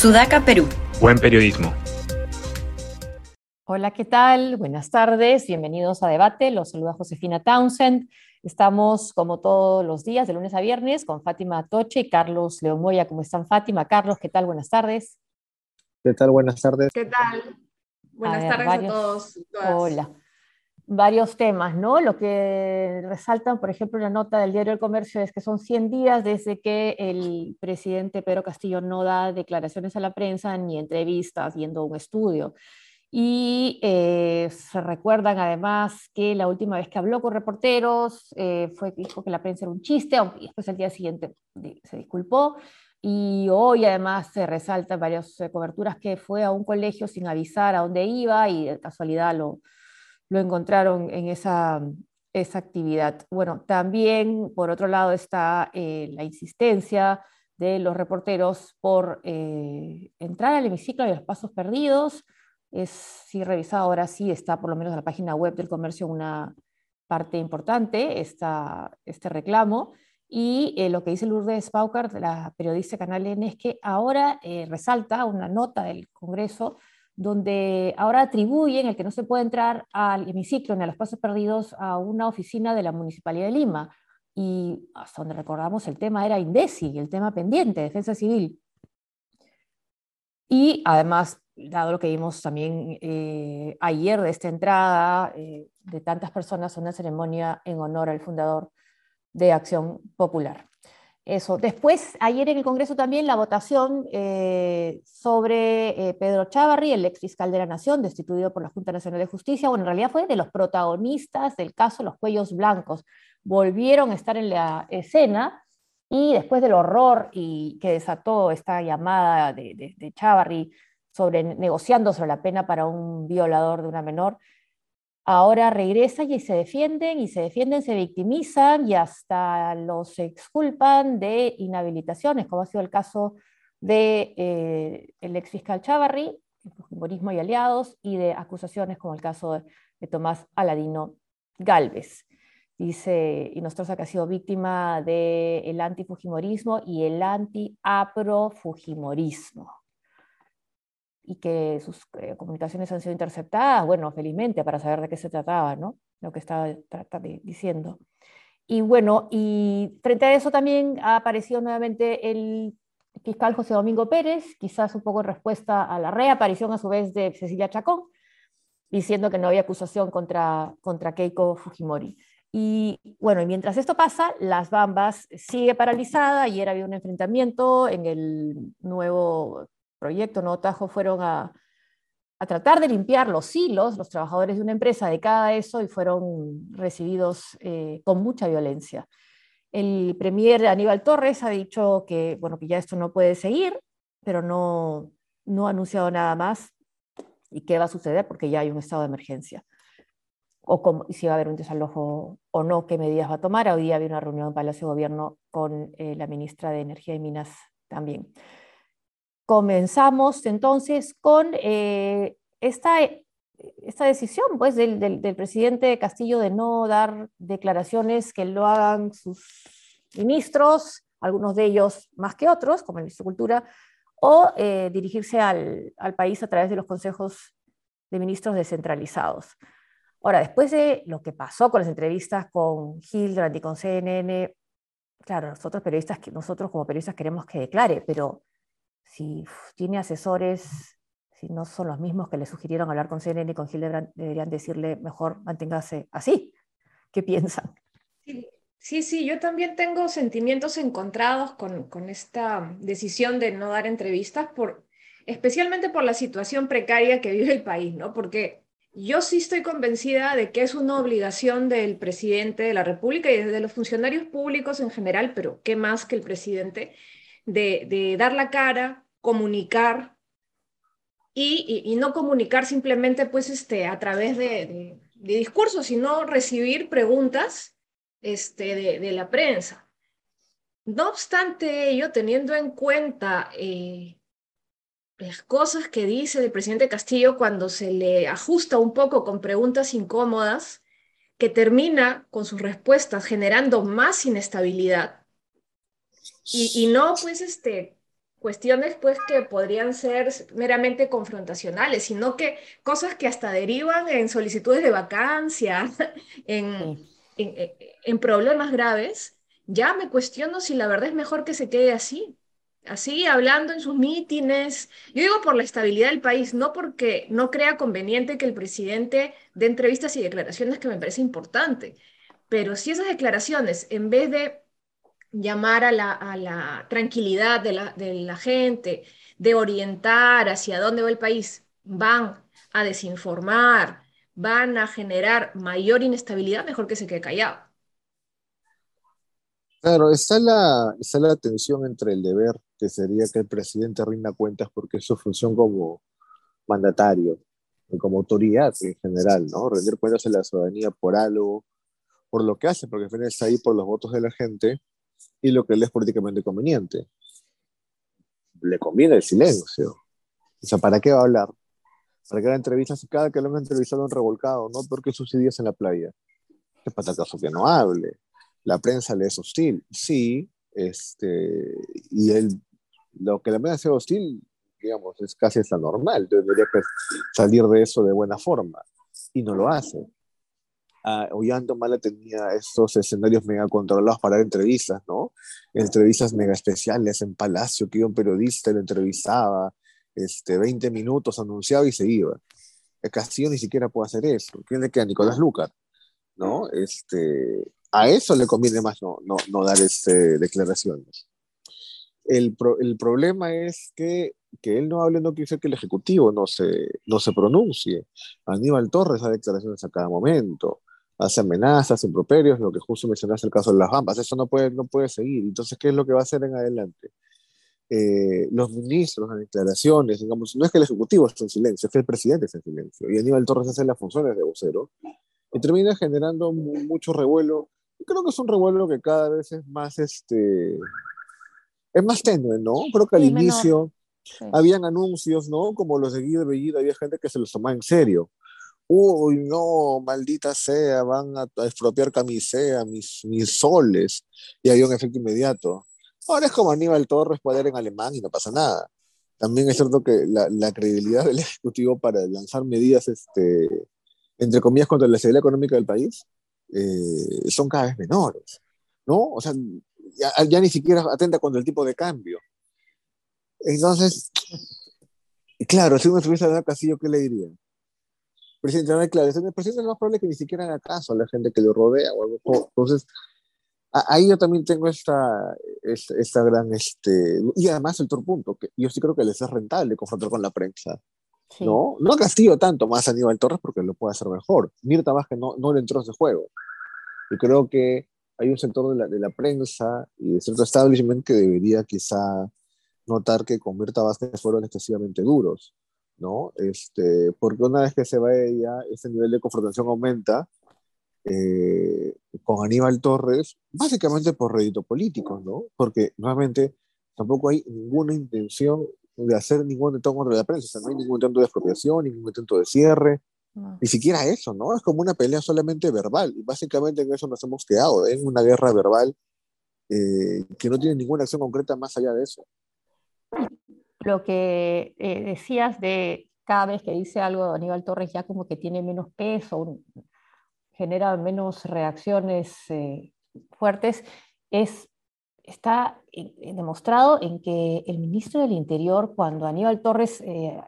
Sudaca, Perú. Buen periodismo. Hola, ¿qué tal? Buenas tardes, bienvenidos a Debate. Los saluda Josefina Townsend. Estamos, como todos los días, de lunes a viernes, con Fátima Toche y Carlos León Moya. ¿Cómo están, Fátima? Carlos, ¿qué tal? Buenas tardes. ¿Qué tal? Buenas tardes. ¿Qué tal? Buenas tardes a todos. Hola varios temas, ¿no? Lo que resaltan, por ejemplo, la nota del diario El Comercio es que son 100 días desde que el presidente Pedro Castillo no da declaraciones a la prensa ni entrevistas viendo un estudio. Y eh, se recuerdan además que la última vez que habló con reporteros eh, fue dijo que la prensa era un chiste, aunque después al día siguiente se disculpó. Y hoy además se resaltan varias eh, coberturas que fue a un colegio sin avisar a dónde iba y de casualidad lo, lo encontraron en esa, esa actividad. Bueno, también por otro lado está eh, la insistencia de los reporteros por eh, entrar al hemiciclo de los pasos perdidos. Es, si revisado ahora sí está por lo menos en la página web del comercio una parte importante, esta, este reclamo. Y eh, lo que dice Lourdes Paucar, la periodista Canal N, es que ahora resalta una nota del Congreso donde ahora atribuyen el que no se puede entrar al hemiciclo ni a los pasos perdidos a una oficina de la Municipalidad de Lima. Y hasta donde recordamos el tema era INDECI, el tema pendiente, Defensa Civil. Y además, dado lo que vimos también eh, ayer de esta entrada eh, de tantas personas una ceremonia en honor al fundador de Acción Popular. Eso. Después, ayer en el Congreso también la votación eh, sobre eh, Pedro Chávarri, el ex fiscal de la Nación, destituido por la Junta Nacional de Justicia. Bueno, en realidad fue de los protagonistas del caso Los Cuellos Blancos. Volvieron a estar en la escena y después del horror y que desató esta llamada de, de, sobre negociando sobre la pena para un violador de una menor, ahora regresan y se defienden y se defienden, se victimizan y hasta los exculpan de inhabilitaciones, como ha sido el caso de eh, el ex fiscal Chavarri, Fujimorismo y aliados, y de acusaciones como el caso de, Tomás Aladino Galvez. Dice Inostroza que ha sido víctima del antifujimorismo y el anti-aprofujimorismo y que sus eh, comunicaciones han sido interceptadas, bueno, felizmente, para saber de qué se trataba, ¿no? Lo que estaba diciendo. Y bueno, y frente a eso también ha aparecido nuevamente el fiscal José Domingo Pérez, quizás un poco en respuesta a la reaparición a su vez de Cecilia Chacón, diciendo que no había acusación contra, contra Keiko Fujimori. Y bueno, y mientras esto pasa, las Bambas sigue paralizada. Ayer había un enfrentamiento en el nuevo proyecto no Tajo fueron a, tratar de limpiar los hilos, los trabajadores de una empresa, de cada eso y fueron recibidos eh, con mucha violencia. El premier Aníbal Torres ha dicho que, bueno, que ya esto no puede seguir, pero no, no ha anunciado nada más y qué va a suceder porque ya hay un estado de emergencia. O si va a haber un desalojo o no, qué medidas va a tomar. Hoy día había una reunión en Palacio de Gobierno con eh, la ministra de Energía y Minas también. Comenzamos entonces con eh, esta, esta, decisión pues, del, del, presidente Castillo de no dar declaraciones que lo hagan sus ministros, algunos de ellos más que otros, como el ministro de Cultura, o eh, dirigirse al, al, país a través de los consejos de ministros descentralizados. Ahora, después de lo que pasó con las entrevistas con Hildebrand y con CNN, claro, nosotros periodistas, nosotros como periodistas queremos que declare, pero si tiene asesores, si no son los mismos que le sugirieron hablar con CNN y con Hildebrand, deberían decirle mejor manténgase así. ¿Qué piensan? Sí, sí, yo también tengo sentimientos encontrados con, con esta decisión de no dar entrevistas, por, especialmente por la situación precaria que vive el país, ¿no? Porque yo sí estoy convencida de que es una obligación del presidente de la República y de los funcionarios públicos en general, pero qué más que el presidente, de, dar la cara, comunicar y, no comunicar simplemente pues este, a través de, discursos, sino recibir preguntas este, de, la prensa. No obstante ello, teniendo en cuenta eh, las cosas que dice el presidente Castillo cuando se le ajusta un poco con preguntas incómodas, que termina con sus respuestas generando más inestabilidad, y, no, pues, este, cuestiones pues que podrían ser meramente confrontacionales, sino que cosas que hasta derivan en solicitudes de vacancia, en, en, problemas graves, ya me cuestiono si la verdad es mejor que se quede así, así hablando en sus mítines. Yo digo por la estabilidad del país, no porque no crea conveniente que el presidente dé entrevistas y declaraciones que me parece importante, pero si esas declaraciones, en vez de llamar a la, tranquilidad de la, gente, de orientar hacia dónde va el país, van a desinformar, van a generar mayor inestabilidad, mejor que se quede callado. Claro, está la, está la tensión entre el deber, que sería que el presidente rinda cuentas porque es su función como mandatario, como autoridad en general, ¿no? Rendir cuentas a la ciudadanía por algo, por lo que hace, porque al final está ahí por los votos de la gente, y lo que le es políticamente conveniente. Le conviene el silencio. O sea, ¿para qué va a hablar? ¿Para qué la entrevista? Cada que lo han entrevistado han revolcado, ¿no? Porque sus días en la playa. Es para acaso que no hable. La prensa le es hostil. Sí, este, y él, lo que la prensa sea hostil, digamos, es casi hasta normal. Debería salir de eso de buena forma. Y no lo hace uh, Ollanta Mala tenía estos escenarios mega controlados para dar entrevistas, ¿no? Entrevistas mega especiales en Palacio, que iba un periodista, lo entrevistaba, este, 20 minutos, anunciaba y se iba. Castillo ni siquiera puede hacer eso. ¿Quién le queda? Nicolás Lucar, ¿no? Este, a eso le conviene más no, no, no dar este, declaraciones. El, pro, el, problema es que, que él no hable no quiere decir que el Ejecutivo no se, no se pronuncie. Aníbal Torres da declaraciones a cada momento hace amenazas, improperios, lo que justo mencionaste el caso de las bambas. Eso no puede, no puede seguir. Entonces, ¿qué es lo que va a hacer en adelante? Eh, los ministros, las declaraciones, digamos, no es que el Ejecutivo esté en silencio, es que el presidente está en silencio. Y Aníbal Torres hace las funciones de vocero. Y termina generando mucho revuelo. creo que es un revuelo que cada vez es más, este, es más tenue, ¿no? Creo que al inicio habían anuncios, ¿no? Como los de Guido Bellido, había gente que se los tomaba en serio uy, no, maldita sea, van a, expropiar camisea, mis, mis soles, y hay un efecto inmediato. Ahora es como Aníbal Torres poder en alemán y no pasa nada. También es cierto que la, la credibilidad del Ejecutivo para lanzar medidas, este, entre comillas, contra la seguridad económica del país, eh, son cada vez menores, ¿no? O sea, ya, ya, ni siquiera atenta contra el tipo de cambio. Entonces, claro, si uno estuviese en Castillo, ¿qué le diría? Presidente no declaraciones, el presidente es más probable que ni siquiera haga caso a la gente que lo rodea o algo. Entonces, ahí yo también tengo esta, esta, gran, este, y además el otro punto, que yo sí creo que les es rentable confrontar con la prensa. ¿No? No Castillo tanto, más a Aníbal Torres porque lo puede hacer mejor. Mirta que no, no le entró a ese juego. Y creo que hay un sector de la, de la prensa y de cierto establishment que debería quizá notar que con Mirta Vázquez fueron excesivamente duros. ¿No? Este, porque una vez que se va ella, ese nivel de confrontación aumenta eh, con Aníbal Torres, básicamente por rédito político, ¿no? Porque nuevamente tampoco hay ninguna intención de hacer ningún intento contra la prensa, no hay ningún intento de expropiación, ningún intento de cierre, ni siquiera eso, ¿no? Es como una pelea solamente verbal, y básicamente en eso nos hemos quedado, en una guerra verbal eh, que no tiene ninguna acción concreta más allá de eso lo que eh, decías de cada vez que dice algo Aníbal Torres ya como que tiene menos peso, genera menos reacciones eh, fuertes, es, está demostrado en que el ministro del Interior, cuando Aníbal Torres eh,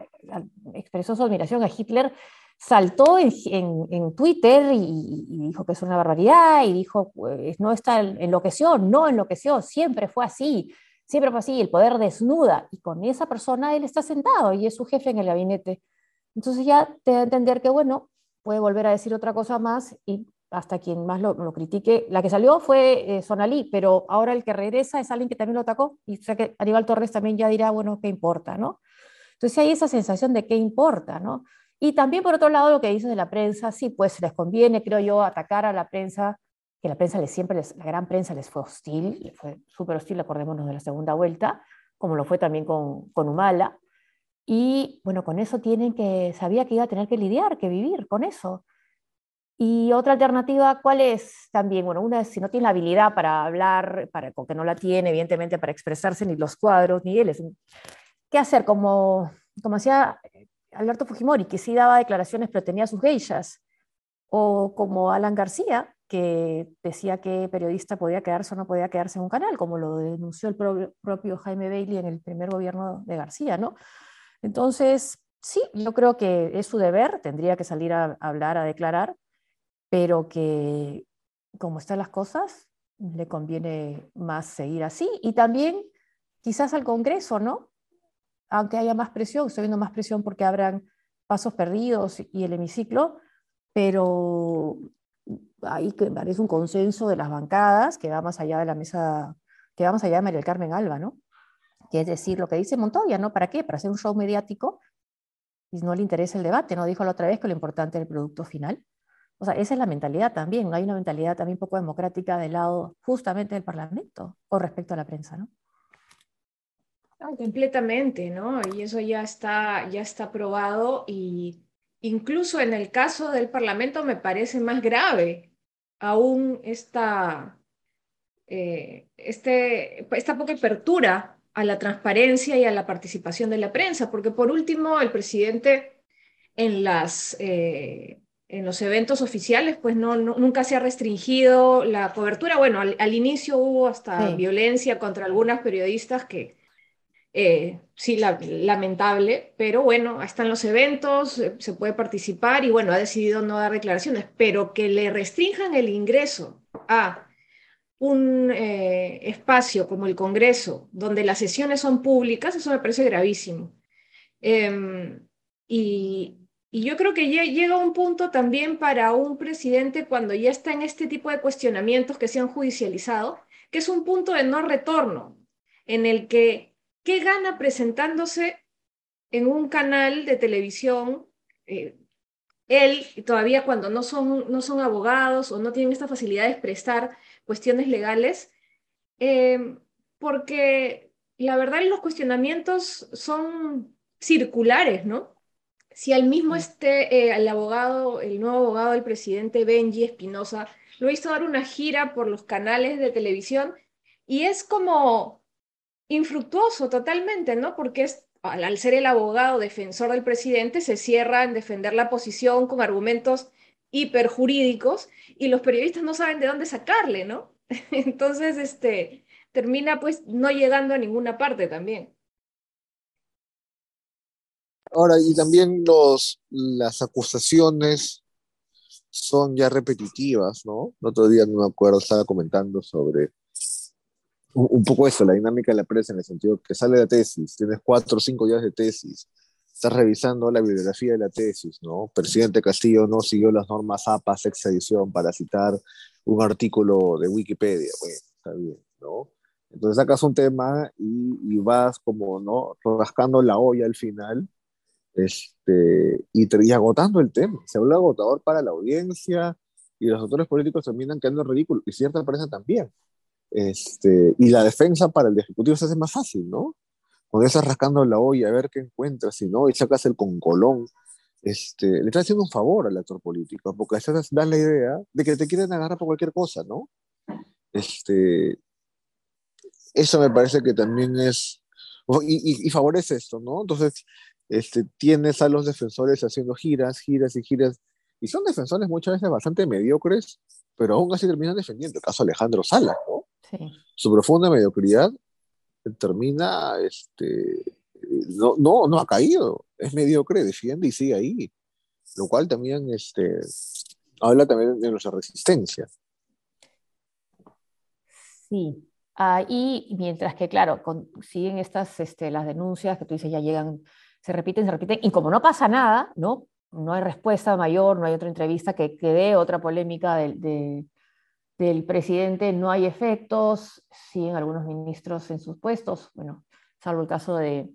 expresó su admiración a Hitler, saltó en, Twitter y, dijo que es una barbaridad y dijo, pues, no está enloqueció, no enloqueció, siempre fue así siempre fue así, el poder desnuda, y con esa persona él está sentado y es su jefe en el gabinete. Entonces ya te da a entender que, bueno, puede volver a decir otra cosa más y hasta quien más lo, critique. La que salió fue eh, Sonalí, pero ahora el que regresa es alguien que también lo atacó, y o que Aníbal Torres también ya dirá, bueno, ¿qué importa? ¿no? Entonces hay esa sensación de qué importa, ¿no? Y también por otro lado lo que dices de la prensa, sí, pues les conviene, creo yo, atacar a la prensa que la prensa les siempre, les, la gran prensa les fue hostil, fue súper hostil, acordémonos de la segunda vuelta, como lo fue también con, con Humala. Y bueno, con eso tienen que, sabía que iba a tener que lidiar, que vivir con eso. Y otra alternativa, ¿cuál es también? Bueno, una es si no tiene la habilidad para hablar, para, porque no la tiene, evidentemente, para expresarse ni los cuadros, ni él. Es ¿Qué hacer? Como, como hacía Alberto Fujimori, que sí daba declaraciones, pero tenía sus geishas. O como Alan García, que decía que periodista podía quedarse o no podía quedarse en un canal, como lo denunció el propio Jaime Bailey en el primer gobierno de García, ¿no? Entonces, sí, yo creo que es su deber, tendría que salir a hablar, a declarar, pero que como están las cosas, le conviene más seguir así. Y también quizás al Congreso, ¿no? Aunque haya más presión, estoy viendo más presión porque habrán pasos perdidos y el hemiciclo, pero ahí que parece un consenso de las bancadas que va más allá de la mesa, que va más allá de María del Carmen Alba, ¿no? Que es decir, lo que dice Montoya, ¿no? ¿Para qué? Para hacer un show mediático y no le interesa el debate, ¿no? Dijo la otra vez que lo importante es el producto final. O sea, esa es la mentalidad también. Hay una mentalidad también poco democrática del lado justamente del Parlamento con respecto a la prensa, ¿no? completamente, ¿no? Y eso ya está, ya está probado y incluso en el caso del Parlamento me parece más grave aún esta, eh, este, esta poca apertura a la transparencia y a la participación de la prensa, porque por último el presidente en las eh, en los eventos oficiales, pues no, nunca se ha restringido la cobertura. Bueno, al, inicio hubo hasta violencia contra algunas periodistas que, eh, sí, lamentable, pero bueno, están los eventos, eh, se puede participar y bueno, ha decidido no dar declaraciones, pero que le restrinjan el ingreso a un eh, espacio como el Congreso, donde las sesiones son públicas, eso me parece gravísimo. Em, y, y yo creo que llega un punto también para un presidente cuando ya está en este tipo de cuestionamientos que se han judicializado, que es un punto de no retorno, en el que, ¿qué gana presentándose en un canal de televisión? Eh, él, todavía cuando no son, no son abogados o no tienen esta facilidad de expresar cuestiones legales, eh, porque la verdad los cuestionamientos son circulares, ¿no? si al mismo este, el abogado, el nuevo abogado del presidente Benji Espinosa, lo hizo dar una gira por los canales de televisión y es como infructuoso totalmente, ¿no? Porque es, al, ser el abogado defensor del presidente, se cierra en defender la posición con argumentos hiperjurídicos y los periodistas no saben de dónde sacarle, ¿no? Entonces, este, termina pues no llegando a ninguna parte también. Ahora, y también los, las acusaciones son ya repetitivas, ¿no? El otro día, no me acuerdo, estaba comentando sobre un, poco eso, la dinámica de la prensa, en el sentido que sale la tesis, tienes cuatro o cinco días de tesis, estás revisando la bibliografía de la tesis, ¿no? Presidente Castillo no siguió las normas APA, sexta edición, para citar un artículo de Wikipedia. Bueno, está bien, ¿no? Entonces sacas un tema y, y vas como, ¿no? Rascando la olla al final este, y, agotando el tema. Se habla agotador para la audiencia y los autores políticos terminan quedando ridículos y cierta prensa también. Este, y la defensa para el Ejecutivo se hace más fácil, ¿no? Cuando estás rascando la olla a ver qué encuentras, si no, y sacas el concolón, este, le estás haciendo un favor al actor político, porque eso da la idea de que te quieren agarrar por cualquier cosa, ¿no? Este, eso me parece que también es, y, favorece esto, ¿no? Entonces, este, tienes a los defensores haciendo giras, giras y giras, y son defensores muchas veces bastante mediocres, pero aún así terminan defendiendo. El caso Alejandro Sala, ¿no? Su profunda mediocridad termina, este, no, no, no ha caído, es mediocre, defiende y sigue ahí, lo cual también este, habla también de nuestra resistencia. Sí, ah, y mientras que, claro, siguen estas, este, las denuncias que tú dices ya llegan se repiten, se repiten, y como no pasa nada, ¿no? No hay respuesta mayor, no hay otra entrevista que, que dé otra polémica del, del presidente, no hay efectos, siguen algunos ministros en sus puestos, bueno, salvo el caso de,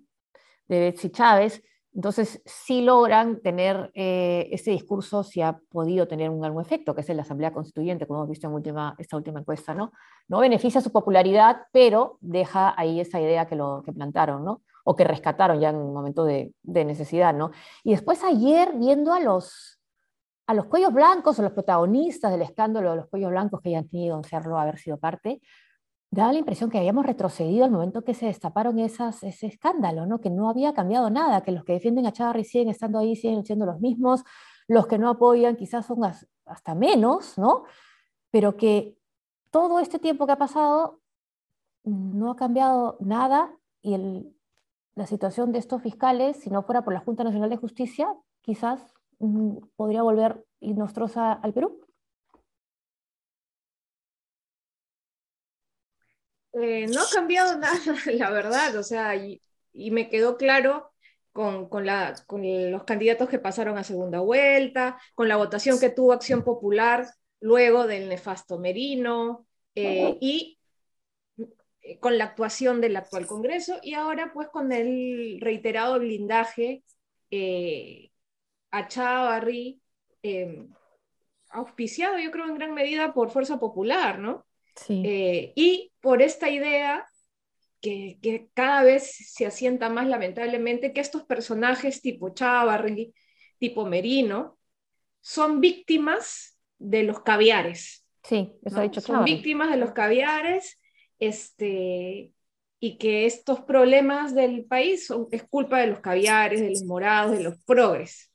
de Betsy Chávez, entonces sí logran tener eh, ese discurso, si ha podido tener un, algún efecto, que es la Asamblea Constituyente, como hemos visto en última, esta última encuesta, ¿no? No beneficia su popularidad, pero deja ahí esa idea que, lo, que plantaron, ¿no? o que rescataron ya en un momento de, necesidad, ¿no? Y después ayer, viendo a los, a los cuellos blancos o los protagonistas del escándalo de los cuellos blancos que hayan tenido en serlo haber sido parte, daba la impresión que habíamos retrocedido al momento que se destaparon esas, ese escándalo, ¿no? que no había cambiado nada, que los que defienden a Chavarri siguen estando ahí, siguen siendo los mismos, los que no apoyan quizás son hasta menos, ¿no? pero que todo este tiempo que ha pasado no ha cambiado nada y el, la situación de estos fiscales, si no fuera por la Junta Nacional de Justicia, quizás mm, podría volver inostrosa al Perú. Eh, no ha cambiado nada, la verdad, o sea, y, me quedó claro con, con, la, con, los candidatos que pasaron a segunda vuelta, con la votación que tuvo Acción Popular luego del nefasto Merino eh, y eh, con la actuación del actual Congreso y ahora pues con el reiterado blindaje a Chávarri, auspiciado yo creo en gran medida por Fuerza Popular, ¿no? Eh, y por esta idea que, que, cada vez se asienta más lamentablemente, que estos personajes tipo Chávarri, tipo Merino, son víctimas de los caviares. Sí, eso ha dicho Son víctimas de los caviares, este, y que estos problemas del país son, es culpa de los caviares, de los morados, de los progres.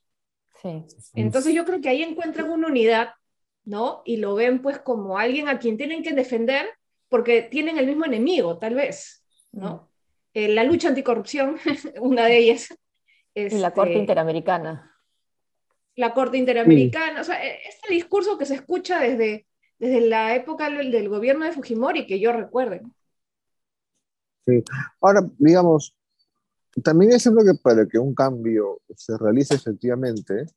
Sí. Entonces yo creo que ahí encuentran una unidad ¿no? Y lo ven pues como alguien a quien tienen que defender porque tienen el mismo enemigo, tal vez, ¿no? Mm. Eh, la lucha anticorrupción, una de ellas. y la Corte este, Interamericana. La Corte Interamericana, o sea, e, este discurso que se escucha desde, desde la época del, gobierno de Fujimori, que yo recuerde. Sí. Ahora, digamos, también es cierto que para que un cambio se realice efectivamente,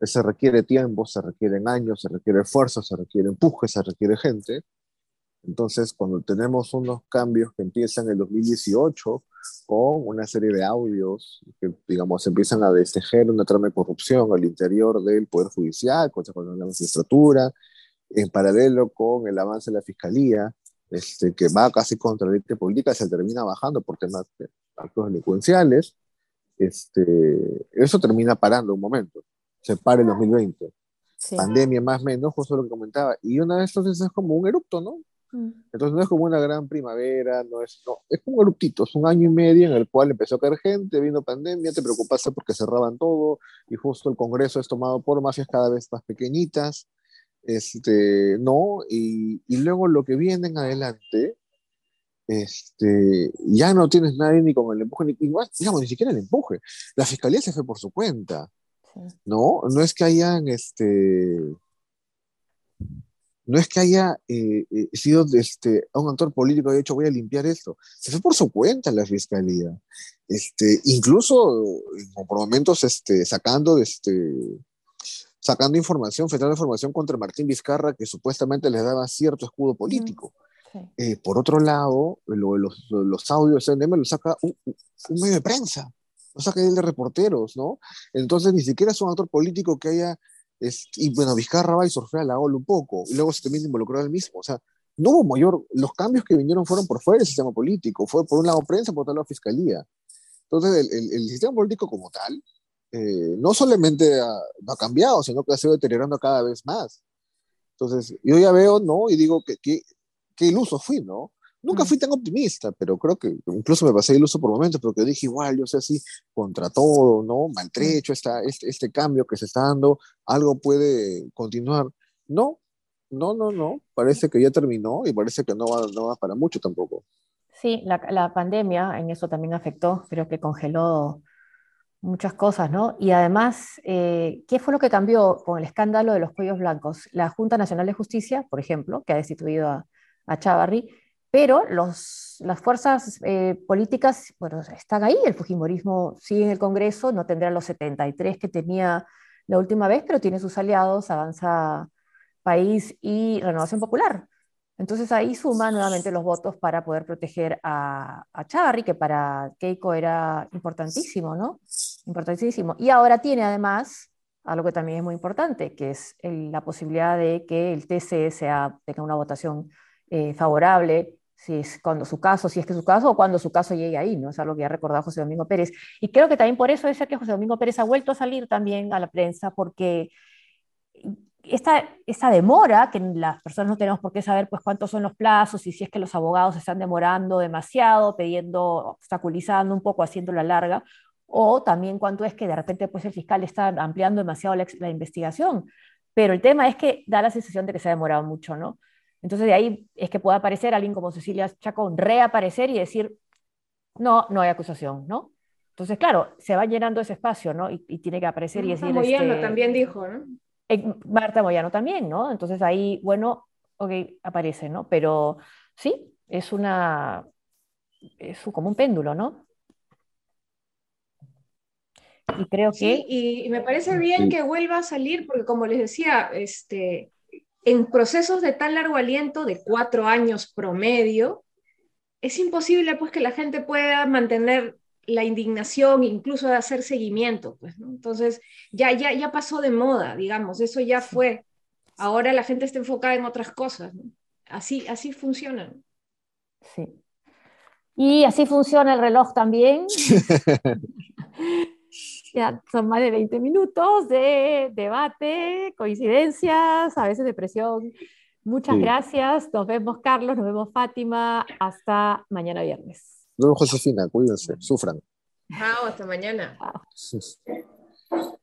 se requiere tiempo, se requieren años, se requiere esfuerzo, se requiere empuje, se requiere gente. Entonces, cuando tenemos unos cambios que empiezan en el 2018 con una serie de audios que, digamos, empiezan a destejer una trama de corrupción al interior del Poder Judicial, con la magistratura, en paralelo con el avance de la Fiscalía, este, que va casi contra la política, se termina bajando por temas de actos delincuenciales, este, eso termina parando un momento se para el 2020. Pandemia más o menos, justo lo que comentaba. Y una de estas es como un erupto, ¿no? Mm. Entonces no es como una gran primavera, no es, no, es como un eruptito, es un año y medio en el cual empezó a caer gente, vino pandemia, te preocupaste porque cerraban todo y justo el Congreso es tomado por mafias cada vez más pequeñitas, este, no, y, y luego lo que viene en adelante, este, ya no tienes nadie ni con el empuje, ni, digamos, ni siquiera el empuje, la fiscalía se fue por su cuenta, no, no es que hayan, este, no es que haya eh, eh, sido este, un actor político y dicho voy a limpiar esto. Se fue por su cuenta la fiscalía. Este, incluso por momentos este, sacando, este, sacando información, filtrando información contra Martín Vizcarra que supuestamente les daba cierto escudo político. Eh, por otro lado, los, los, audios de CNM lo saca un, medio de prensa o sea, que es de reporteros, ¿no? Entonces ni siquiera es un actor político que haya, y bueno, Vizcarra va y surfea la ola un poco, y luego se termina involucrado el mismo, o sea, no hubo mayor, los cambios que vinieron fueron por fuera del sistema político, fue por un lado prensa, por otro lado fiscalía. Entonces el, el, sistema político como tal, eh, no solamente ha, ha, cambiado, sino que ha sido deteriorando cada vez más. Entonces yo ya veo, ¿no? Y digo que, que, qué iluso fui, ¿no? Nunca mm. fui tan optimista, pero creo que incluso me pasé iluso por momentos, porque dije, igual, yo sé así, contra todo, ¿no? Maltrecho está este, este cambio que se está dando, algo puede continuar. No, no, no, no, parece que ya terminó y parece que no va, no va para mucho tampoco. Sí, la, la pandemia en eso también afectó, creo que congeló muchas cosas, ¿no? Y además, eh, ¿qué fue lo que cambió con el escándalo de los cuellos blancos? La Junta Nacional de Justicia, por ejemplo, que ha destituido a, a Chavarri, pero los, las fuerzas eh, políticas, bueno, están ahí, el Fujimorismo sigue en el Congreso, no tendrá los 73 que tenía la última vez, pero tiene sus aliados, Avanza País y Renovación Popular. Entonces ahí suma nuevamente los votos para poder proteger a, a Charry, que para Keiko era importantísimo, ¿no? Importantísimo. Y ahora tiene además algo que también es muy importante, que es la posibilidad de que el TCE tenga una votación eh, favorable si es cuando su caso, si es que su caso o cuando su caso llegue ahí, ¿no? Es algo que ha recordado José Domingo Pérez. Y creo que también por eso es que José Domingo Pérez ha vuelto a salir también a la prensa, porque esta, esta, demora, que las personas no tenemos por qué saber pues, cuántos son los plazos y si es que los abogados están demorando demasiado, pidiendo, obstaculizando un poco, haciendo la larga, o también cuánto es que de repente pues, el fiscal está ampliando demasiado la, la, investigación. Pero el tema es que da la sensación de que se ha demorado mucho, ¿no? Entonces de ahí es que pueda aparecer alguien como Cecilia Chacón, reaparecer y decir, no, no hay acusación, ¿no? Entonces, claro, se va llenando ese espacio, ¿no? Y, tiene que aparecer y decir... Moyano este, también dijo, ¿no? Marta Moyano también, ¿no? Entonces ahí, bueno, ok, aparece, ¿no? Pero sí, es una... es como un péndulo, ¿no? Y creo que... Sí, y me parece bien que vuelva a salir, porque como les decía, este, en procesos de tan largo aliento, de cuatro años promedio, es imposible pues que la gente pueda mantener la indignación, incluso de hacer seguimiento, pues, ¿no? Entonces, ya, ya, ya pasó de moda, digamos, eso ya fue. Ahora la gente está enfocada en otras cosas, ¿no? Así, así funciona. Sí. Y así funciona el reloj también. ya son más de 20 minutos de debate, coincidencias, a veces depresión. Muchas gracias. Nos vemos, Carlos. Nos vemos, Fátima. Hasta mañana viernes. Nos vemos, Josefina. Cuídense. Sufran. Chao, hasta mañana.